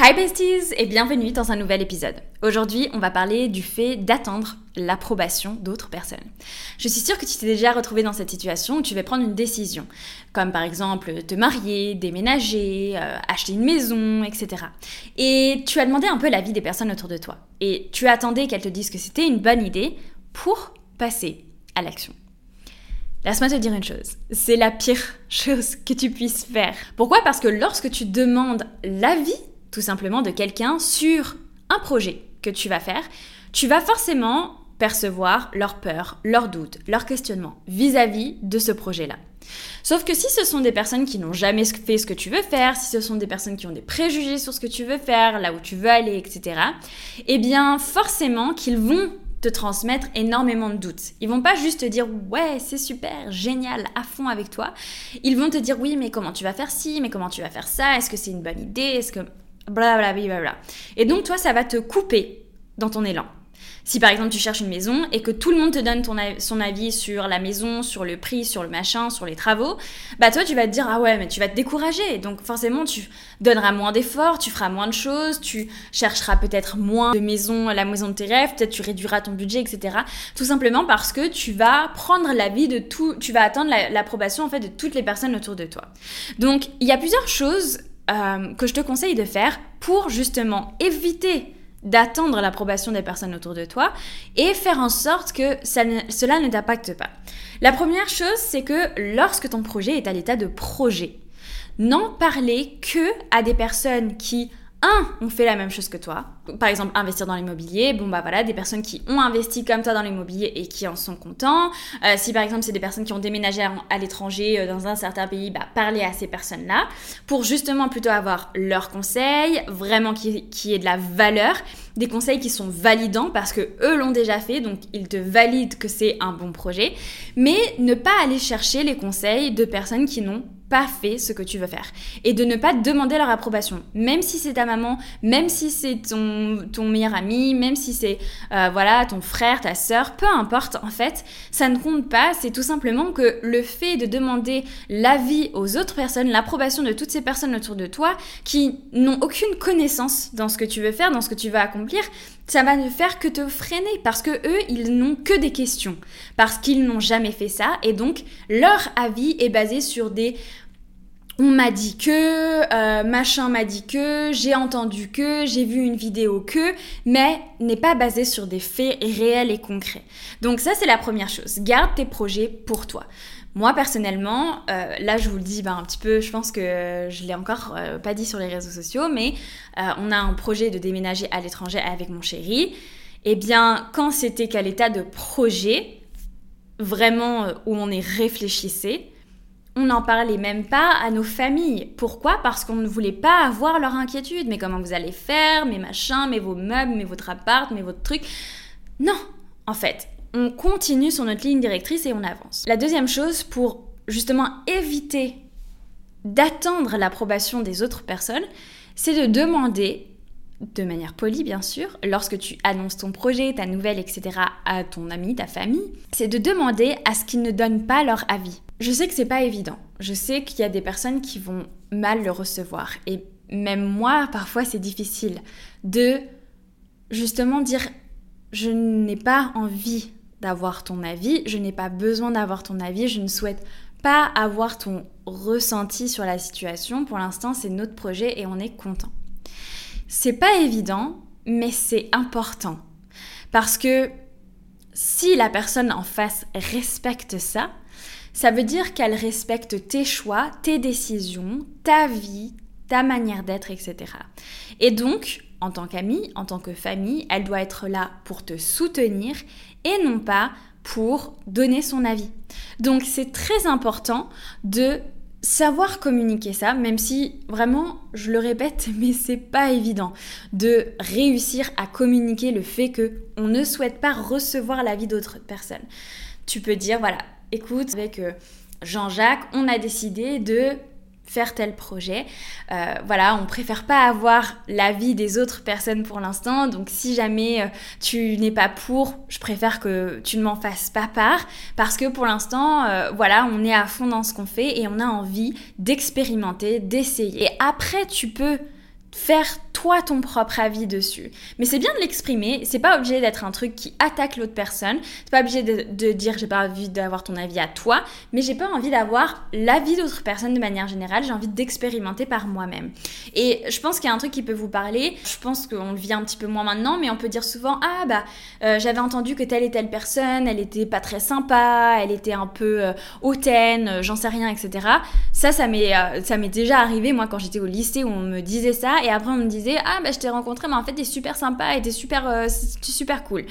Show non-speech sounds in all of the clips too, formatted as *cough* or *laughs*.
Hi besties et bienvenue dans un nouvel épisode. Aujourd'hui, on va parler du fait d'attendre l'approbation d'autres personnes. Je suis sûre que tu t'es déjà retrouvé dans cette situation où tu vas prendre une décision, comme par exemple te marier, déménager, euh, acheter une maison, etc. Et tu as demandé un peu l'avis des personnes autour de toi. Et tu attendais qu'elles te disent que c'était une bonne idée pour passer à l'action. Laisse-moi te dire une chose, c'est la pire *laughs* chose que tu puisses faire. Pourquoi? Parce que lorsque tu demandes l'avis tout simplement de quelqu'un sur un projet que tu vas faire, tu vas forcément percevoir leurs peurs, leurs doutes, leurs questionnements vis-à-vis de ce projet-là. Sauf que si ce sont des personnes qui n'ont jamais fait ce que tu veux faire, si ce sont des personnes qui ont des préjugés sur ce que tu veux faire, là où tu veux aller, etc., eh bien forcément qu'ils vont te transmettre énormément de doutes. Ils vont pas juste te dire ouais, c'est super, génial, à fond avec toi. Ils vont te dire oui, mais comment tu vas faire ci, mais comment tu vas faire ça, est-ce que c'est une bonne idée, est-ce que blablabla. Et donc toi, ça va te couper dans ton élan. Si par exemple tu cherches une maison et que tout le monde te donne son avis sur la maison, sur le prix, sur le machin, sur les travaux, bah toi tu vas te dire ah ouais mais tu vas te décourager. Donc forcément tu donneras moins d'efforts, tu feras moins de choses, tu chercheras peut-être moins de maisons, la maison de tes rêves, peut-être tu réduiras ton budget, etc. Tout simplement parce que tu vas prendre l'avis de tout, tu vas attendre l'approbation en fait de toutes les personnes autour de toi. Donc il y a plusieurs choses euh, que je te conseille de faire pour justement éviter d'attendre l'approbation des personnes autour de toi et faire en sorte que cela ne t'impacte pas. La première chose, c'est que lorsque ton projet est à l'état de projet, n'en parlez que à des personnes qui un, ont fait la même chose que toi. Par exemple, investir dans l'immobilier. Bon, bah voilà, des personnes qui ont investi comme toi dans l'immobilier et qui en sont contents. Euh, si par exemple, c'est des personnes qui ont déménagé à, l'étranger euh, dans un certain pays, bah parlez à ces personnes-là pour justement plutôt avoir leurs conseils, vraiment qui, qui est de la valeur, des conseils qui sont validants parce que eux l'ont déjà fait, donc ils te valident que c'est un bon projet. Mais ne pas aller chercher les conseils de personnes qui n'ont pas fait ce que tu veux faire. Et de ne pas demander leur approbation. Même si c'est ta maman même si c'est ton, ton meilleur ami même si c'est euh, voilà ton frère ta soeur peu importe en fait ça ne compte pas. C'est tout simplement que le fait de demander l'avis aux autres personnes l'approbation de toutes ces personnes autour de toi qui n'ont aucune connaissance dans ce que tu veux faire dans ce que tu veux accomplir ça va ne faire que te freiner parce que eux, ils n'ont que des questions, parce qu'ils n'ont jamais fait ça, et donc leur avis est basé sur des on m'a dit que, euh, machin m'a dit que, j'ai entendu que, j'ai vu une vidéo que, mais n'est pas basé sur des faits réels et concrets. Donc ça, c'est la première chose. Garde tes projets pour toi. Moi personnellement, euh, là je vous le dis ben, un petit peu, je pense que je l'ai encore euh, pas dit sur les réseaux sociaux, mais euh, on a un projet de déménager à l'étranger avec mon chéri. Eh bien, quand c'était qu'à l'état de projet, vraiment où on est réfléchissé, on n'en parlait même pas à nos familles. Pourquoi? Parce qu'on ne voulait pas avoir leur inquiétude. Mais comment vous allez faire? Mes machins, mais vos meubles, mais votre appart, mais votre truc? Non, en fait, on continue sur notre ligne directrice et on avance. La deuxième chose, pour justement éviter d'attendre l'approbation des autres personnes, c'est de demander, de manière polie bien sûr, lorsque tu annonces ton projet, ta nouvelle, etc. à ton ami, ta famille, c'est de demander à ce qu'ils ne donnent pas leur avis. Je sais que c'est pas évident. Je sais qu'il y a des personnes qui vont mal le recevoir. Et même moi, parfois, c'est difficile de justement dire je n'ai pas envie d'avoir ton avis, je n'ai pas besoin d'avoir ton avis, je ne souhaite pas avoir ton ressenti sur la situation. Pour l'instant, c'est notre projet et on est content. C'est pas évident, mais c'est important. Parce que si la personne en face respecte ça, ça veut dire qu'elle respecte tes choix, tes décisions, ta vie, ta manière d'être, etc. Et donc, en tant qu'amie, en tant que famille, elle doit être là pour te soutenir et non pas pour donner son avis. Donc c'est très important de savoir communiquer ça, même si vraiment, je le répète, *laughs* mais c'est pas évident de réussir à communiquer le fait que on ne souhaite pas recevoir l'avis d'autres personnes. Tu peux dire voilà, écoute, avec euh, Jean-Jacques, on a décidé de faire tel projet. Euh, voilà, on préfère pas avoir l'avis des autres personnes pour l'instant. Donc si jamais euh, tu n'es pas pour, je préfère que tu ne m'en fasses pas part parce que pour l'instant, euh, voilà, on est à fond dans ce qu'on fait et on a envie d'expérimenter, d'essayer. Et après, tu peux faire toi ton propre avis dessus. Mais c'est bien de l'exprimer, c'est pas obligé d'être un truc qui attaque l'autre personne, c'est pas obligé de, dire j'ai pas envie d'avoir ton avis à toi, mais j'ai pas envie d'avoir l'avis d'autres personnes de manière générale, j'ai envie d'expérimenter par moi-même. Et je pense qu'il y a un truc qui peut vous parler, je pense qu'on le vit un petit peu moins maintenant, mais on peut dire souvent ah bah euh, j'avais entendu que telle et telle personne, elle était pas très sympa, elle était un peu euh, hautaine, euh, j'en sais rien, etc. Ça, ça m'est déjà arrivé moi quand j'étais au lycée où on me disait ça et après on me disait ah bah je t'ai rencontré mais en fait t'es super sympa et t'es super euh, super cool.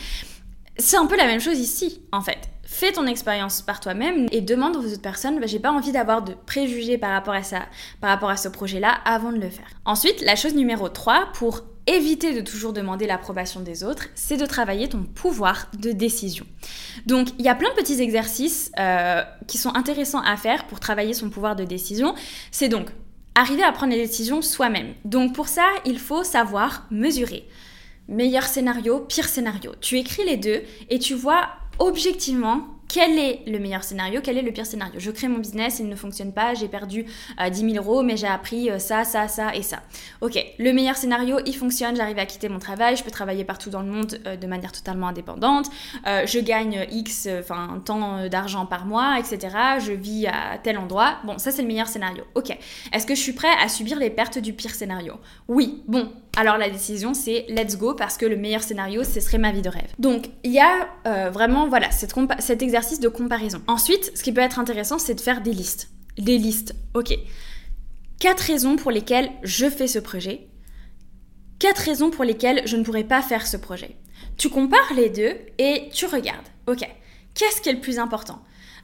C'est un peu la même chose ici en fait. Fais ton expérience par toi-même et demande aux autres personnes, bah, j'ai pas envie d'avoir de préjugés par rapport à ça, par rapport à ce projet-là avant de le faire. Ensuite, la chose numéro 3 pour éviter de toujours demander l'approbation des autres, c'est de travailler ton pouvoir de décision. Donc, il y a plein de petits exercices euh, qui sont intéressants à faire pour travailler son pouvoir de décision. C'est donc arriver à prendre les décisions soi-même. Donc pour ça, il faut savoir mesurer. Meilleur scénario, pire scénario. Tu écris les deux et tu vois objectivement quel est le meilleur scénario, quel est le pire scénario? Je crée mon business, il ne fonctionne pas, j'ai perdu 10 euh, 000 euros, mais j'ai appris euh, ça, ça, ça et ça. Ok, le meilleur scénario, il fonctionne, j'arrive à quitter mon travail, je peux travailler partout dans le monde euh, de manière totalement indépendante, je gagne X, enfin, tant d'argent par mois, etc. Je vis à tel endroit. Bon, ça c'est le meilleur scénario. Ok, est-ce que je suis prêt à subir les pertes du pire scénario? Oui, bon, alors la décision c'est let's go parce que le meilleur scénario, ce serait ma vie de rêve. Donc, il y a vraiment, voilà, cet exercice de comparaison. Ensuite, ce qui peut être intéressant, c'est de faire des listes. Des listes, ok. Quatre raisons pour lesquelles je fais ce projet. Quatre raisons pour lesquelles je ne pourrais pas faire ce projet. Tu compares les deux et tu regardes. Ok, qu'est-ce qui est le plus important?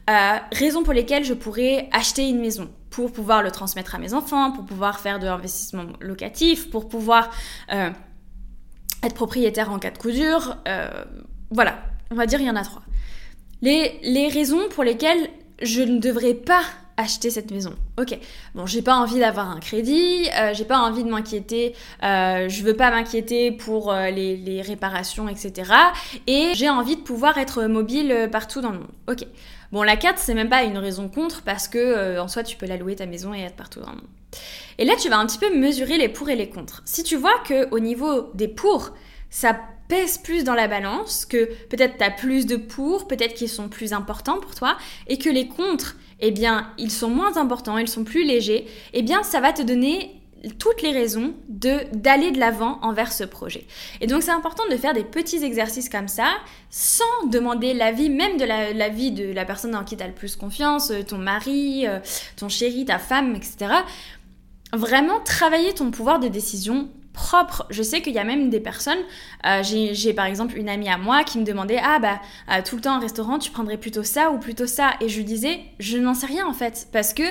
Euh, Raisons pour lesquelles je pourrais acheter une maison pour pouvoir le transmettre à mes enfants, pour pouvoir faire de l'investissement locatif, pour pouvoir euh, être propriétaire en cas de coup dur. Euh, voilà, on va dire il y en a trois les, raisons pour lesquelles je ne devrais pas acheter cette maison. Ok, bon, j'ai pas envie d'avoir un crédit, euh, j'ai pas envie de m'inquiéter, euh, je veux pas m'inquiéter pour euh, les, réparations, etc. Et j'ai envie de pouvoir être mobile partout dans le monde. Ok, bon, la 4, c'est même pas une raison contre parce que en soi, tu peux la louer ta maison et être partout dans le monde. Et là, tu vas un petit peu mesurer les pour et les contre. Si tu vois que au niveau des pour, ça pèse plus dans la balance, que peut-être tu as plus de pour, peut-être qu'ils sont plus importants pour toi, et que les contre, eh bien, ils sont moins importants, ils sont plus légers, eh bien, ça va te donner toutes les raisons de d'aller de l'avant envers ce projet. Et donc c'est important de faire des petits exercices comme ça sans demander l'avis même de la, vie de la personne en qui tu as le plus confiance, euh, ton mari, euh, ton chéri, ta femme, etc. Vraiment travailler ton pouvoir de décision propre. Je sais qu'il y a même des personnes, euh, j'ai par exemple une amie à moi qui me demandait Ah bah euh, tout le temps en restaurant, tu prendrais plutôt ça ou plutôt ça? Et je lui disais Je n'en sais rien en fait, parce que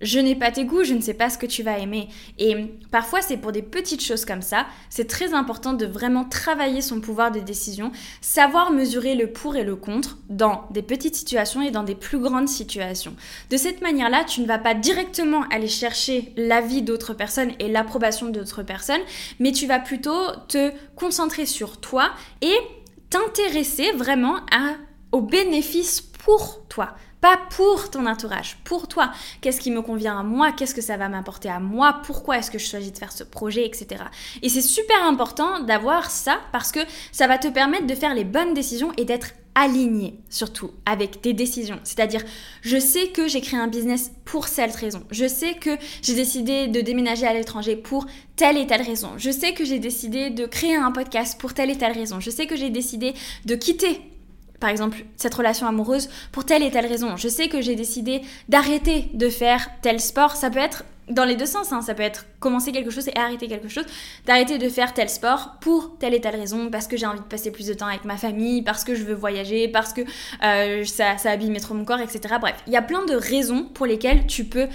je n'ai pas tes goûts, je ne sais pas ce que tu vas aimer. Et parfois, c'est pour des petites choses comme ça. C'est très important de vraiment travailler son pouvoir de décision, savoir mesurer le pour et le contre dans des petites situations et dans des plus grandes situations. De cette manière-là, tu ne vas pas directement aller chercher l'avis d'autres personnes et l'approbation d'autres personnes, mais tu vas plutôt te concentrer sur toi et t'intéresser vraiment à, aux bénéfices pour toi pas pour ton entourage, pour toi. Qu'est-ce qui me convient à moi? Qu'est-ce que ça va m'apporter à moi? Pourquoi est-ce que je choisis de faire ce projet, etc. Et c'est super important d'avoir ça parce que ça va te permettre de faire les bonnes décisions et d'être aligné surtout avec tes décisions. C'est-à-dire, je sais que j'ai créé un business pour cette raison. Je sais que j'ai décidé de déménager à l'étranger pour telle et telle raison. Je sais que j'ai décidé de créer un podcast pour telle et telle raison. Je sais que j'ai décidé de quitter par exemple, cette relation amoureuse pour telle et telle raison. Je sais que j'ai décidé d'arrêter de faire tel sport. Ça peut être dans les deux sens. Hein. Ça peut être commencer quelque chose et arrêter quelque chose. D'arrêter de faire tel sport pour telle et telle raison. Parce que j'ai envie de passer plus de temps avec ma famille. Parce que je veux voyager. Parce que euh, ça, ça abîme trop mon corps, etc. Bref, il y a plein de raisons pour lesquelles tu peux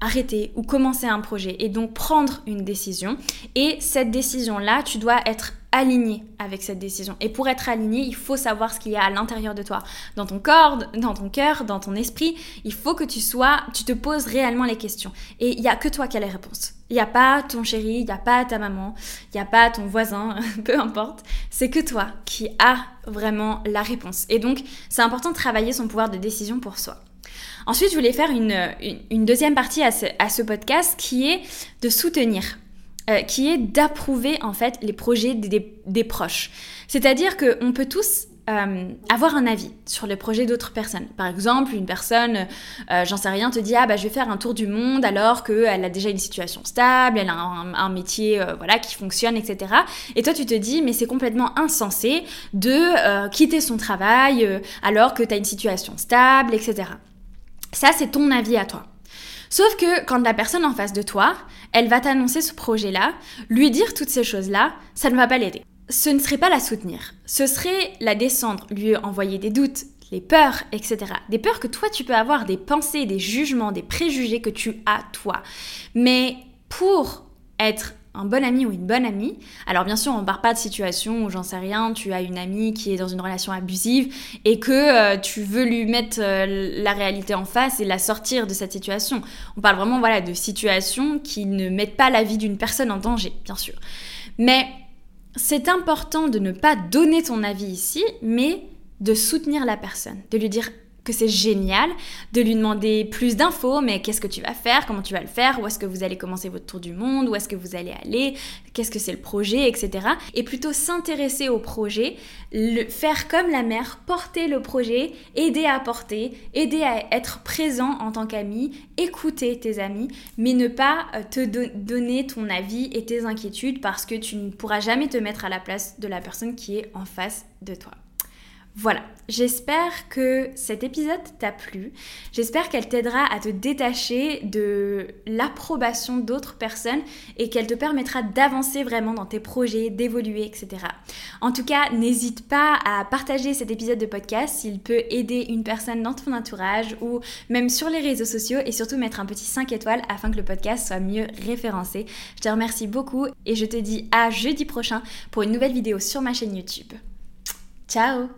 arrêter ou commencer un projet et donc prendre une décision. Et cette décision-là, tu dois être aligné avec cette décision. Et pour être aligné, il faut savoir ce qu'il y a à l'intérieur de toi, dans ton corps, dans ton cœur, dans ton esprit. Il faut que tu sois, tu te poses réellement les questions. Et il n'y a que toi qui as les réponses. Il n'y a pas ton chéri, il n'y a pas ta maman, il n'y a pas ton voisin, *laughs* peu importe. C'est que toi qui as vraiment la réponse. Et donc, c'est important de travailler son pouvoir de décision pour soi. Ensuite, je voulais faire une, deuxième partie à ce, podcast qui est de soutenir euh, qui est d'approuver en fait les projets des, proches. C'est-à-dire qu'on peut tous euh, avoir un avis sur les projets d'autres personnes. Par exemple, une personne, euh, j'en sais rien, te dit ah bah je vais faire un tour du monde alors qu'elle a déjà une situation stable, elle a un, métier voilà qui fonctionne, etc. Et toi tu te dis mais c'est complètement insensé de quitter son travail alors que tu as une situation stable, etc. Ça c'est ton avis à toi. Sauf que quand la personne en face de toi, elle va t'annoncer ce projet-là, lui dire toutes ces choses-là, ça ne va pas l'aider ce ne serait pas la soutenir, ce serait la descendre, lui envoyer des doutes, les peurs, etc. Des peurs que toi tu peux avoir, des pensées, des jugements, des préjugés que tu as toi. Mais pour être un bon ami ou une bonne amie. Alors bien sûr, on ne part pas de situation où j'en sais rien, tu as une amie qui est dans une relation abusive et que euh, tu veux lui mettre euh, la réalité en face et la sortir de cette situation. On parle vraiment voilà de situations qui ne mettent pas la vie d'une personne en danger, bien sûr. Mais c'est important de ne pas donner ton avis ici, mais de soutenir la personne, de lui dire que c'est génial, de lui demander plus d'infos, mais qu'est-ce que tu vas faire, comment tu vas le faire, où est-ce que vous allez commencer votre tour du monde, où est-ce que vous allez aller, qu'est-ce que c'est le projet, etc. Et plutôt s'intéresser au projet, le, faire comme la mère, porter le projet, aider à porter, aider à être présent en tant qu'ami, écouter tes amis, mais ne pas euh, te donner ton avis et tes inquiétudes parce que tu ne pourras jamais te mettre à la place de la personne qui est en face de toi. Voilà, j'espère que cet épisode t'a plu. J'espère qu'elle t'aidera à te détacher de l'approbation d'autres personnes et qu'elle te permettra d'avancer vraiment dans tes projets, d'évoluer, etc. En tout cas, n'hésite pas à partager cet épisode de podcast s'il peut aider une personne dans ton entourage ou même sur les réseaux sociaux et surtout mettre un petit 5 étoiles afin que le podcast soit mieux référencé. Je te remercie beaucoup et je te dis à jeudi prochain pour une nouvelle vidéo sur ma chaîne YouTube. Ciao